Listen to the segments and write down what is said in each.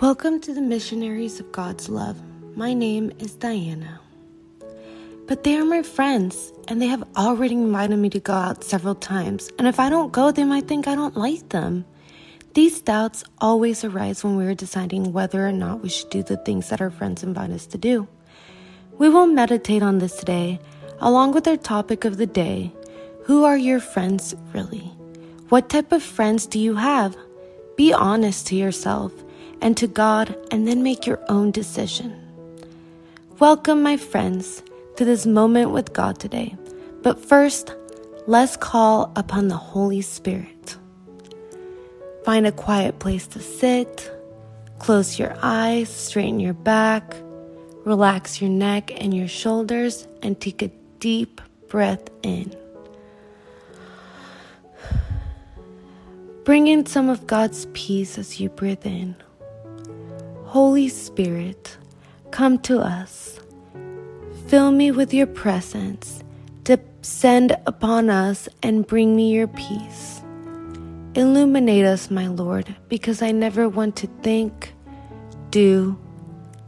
Welcome to the Missionaries of God's Love. My name is Diana. But they are my friends, and they have already invited me to go out several times. And if I don't go, they might think I don't like them. These doubts always arise when we are deciding whether or not we should do the things that our friends invite us to do. We will meditate on this today, along with our topic of the day Who are your friends really? What type of friends do you have? Be honest to yourself and to God, and then make your own decision. Welcome, my friends, to this moment with God today. But first, let's call upon the Holy Spirit. Find a quiet place to sit, close your eyes, straighten your back, relax your neck and your shoulders, and take a deep breath in. Bring in some of God's peace as you breathe in. Holy Spirit, come to us. Fill me with your presence. Descend upon us and bring me your peace. Illuminate us, my Lord, because I never want to think, do,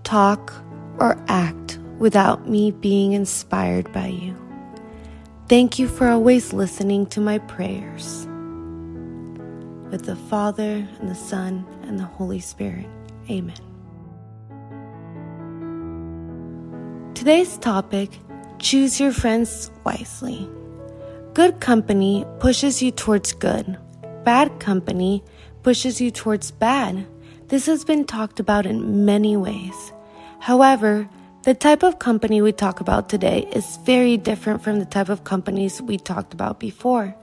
talk, or act without me being inspired by you. Thank you for always listening to my prayers. With the Father, and the Son, and the Holy Spirit. Amen. Today's topic choose your friends wisely. Good company pushes you towards good, bad company pushes you towards bad. This has been talked about in many ways. However, the type of company we talk about today is very different from the type of companies we talked about before.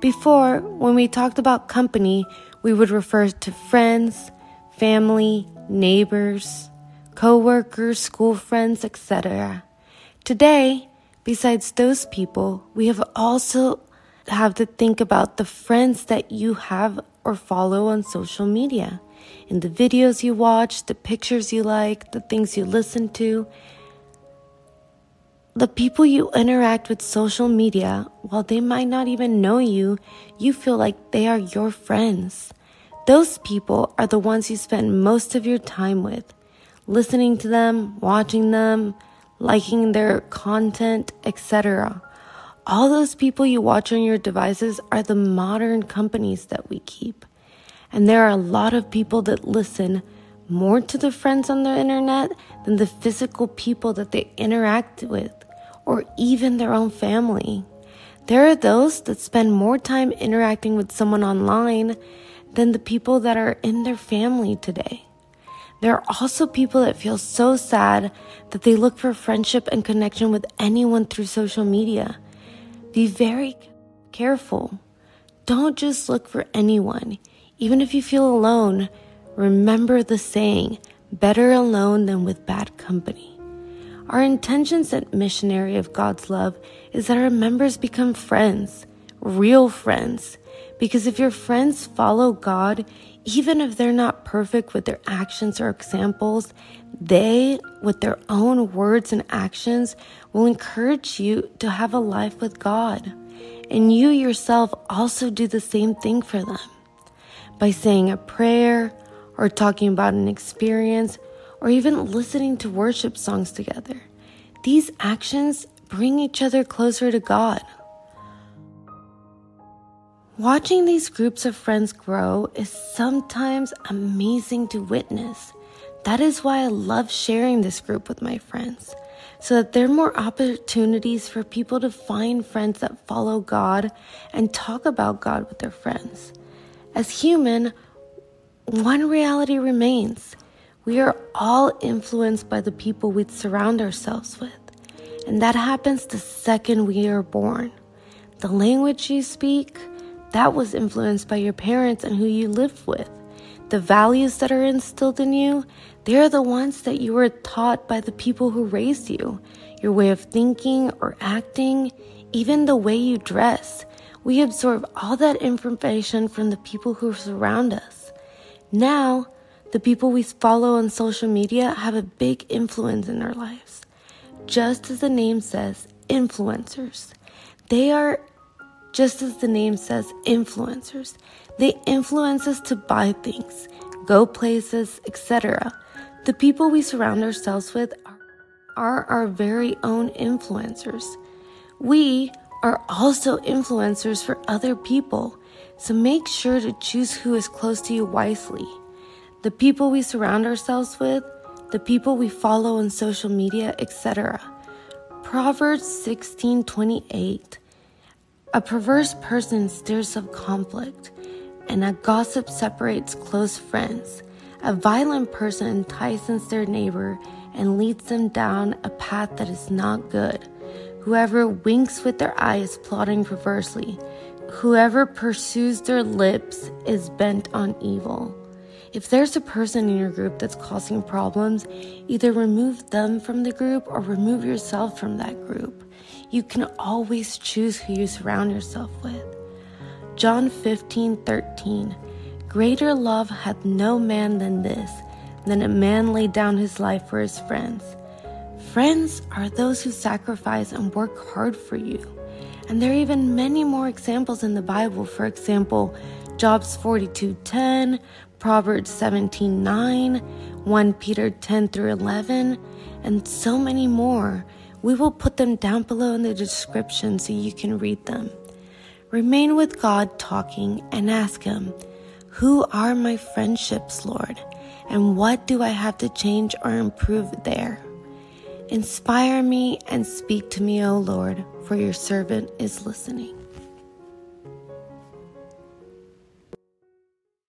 Before, when we talked about company, we would refer to friends, family, neighbors, co-workers, school friends, etc. Today, besides those people, we have also have to think about the friends that you have or follow on social media. In the videos you watch, the pictures you like, the things you listen to, the people you interact with social media, while they might not even know you, you feel like they are your friends. Those people are the ones you spend most of your time with listening to them, watching them, liking their content, etc. All those people you watch on your devices are the modern companies that we keep. And there are a lot of people that listen more to the friends on the internet than the physical people that they interact with, or even their own family. There are those that spend more time interacting with someone online than the people that are in their family today. There are also people that feel so sad that they look for friendship and connection with anyone through social media. Be very careful. Don't just look for anyone. Even if you feel alone, remember the saying better alone than with bad company. Our intentions at Missionary of God's Love is that our members become friends, real friends. Because if your friends follow God, even if they're not perfect with their actions or examples, they, with their own words and actions, will encourage you to have a life with God. And you yourself also do the same thing for them by saying a prayer or talking about an experience or even listening to worship songs together. These actions bring each other closer to God. Watching these groups of friends grow is sometimes amazing to witness. That is why I love sharing this group with my friends, so that there are more opportunities for people to find friends that follow God and talk about God with their friends. As human, one reality remains. We are all influenced by the people we surround ourselves with. And that happens the second we are born. The language you speak, that was influenced by your parents and who you live with. The values that are instilled in you, they're the ones that you were taught by the people who raised you. Your way of thinking or acting, even the way you dress. We absorb all that information from the people who surround us. Now, the people we follow on social media have a big influence in our lives. Just as the name says, influencers. They are just as the name says, influencers. They influence us to buy things, go places, etc. The people we surround ourselves with are our very own influencers. We are also influencers for other people, so make sure to choose who is close to you wisely. The people we surround ourselves with, the people we follow on social media, etc. Proverbs 16:28 A perverse person stirs up conflict, and a gossip separates close friends. A violent person entices their neighbor and leads them down a path that is not good. Whoever winks with their eye is plotting perversely. Whoever pursues their lips is bent on evil. If there's a person in your group that's causing problems, either remove them from the group or remove yourself from that group. You can always choose who you surround yourself with. John 15 13. Greater love hath no man than this, than a man lay down his life for his friends. Friends are those who sacrifice and work hard for you. And there are even many more examples in the Bible. For example, Jobs 42:10, Proverbs 17:9, 1 Peter 10 through 11, and so many more. We will put them down below in the description so you can read them. Remain with God talking and ask Him, Who are my friendships, Lord? And what do I have to change or improve there? Inspire me and speak to me, O Lord, for your servant is listening.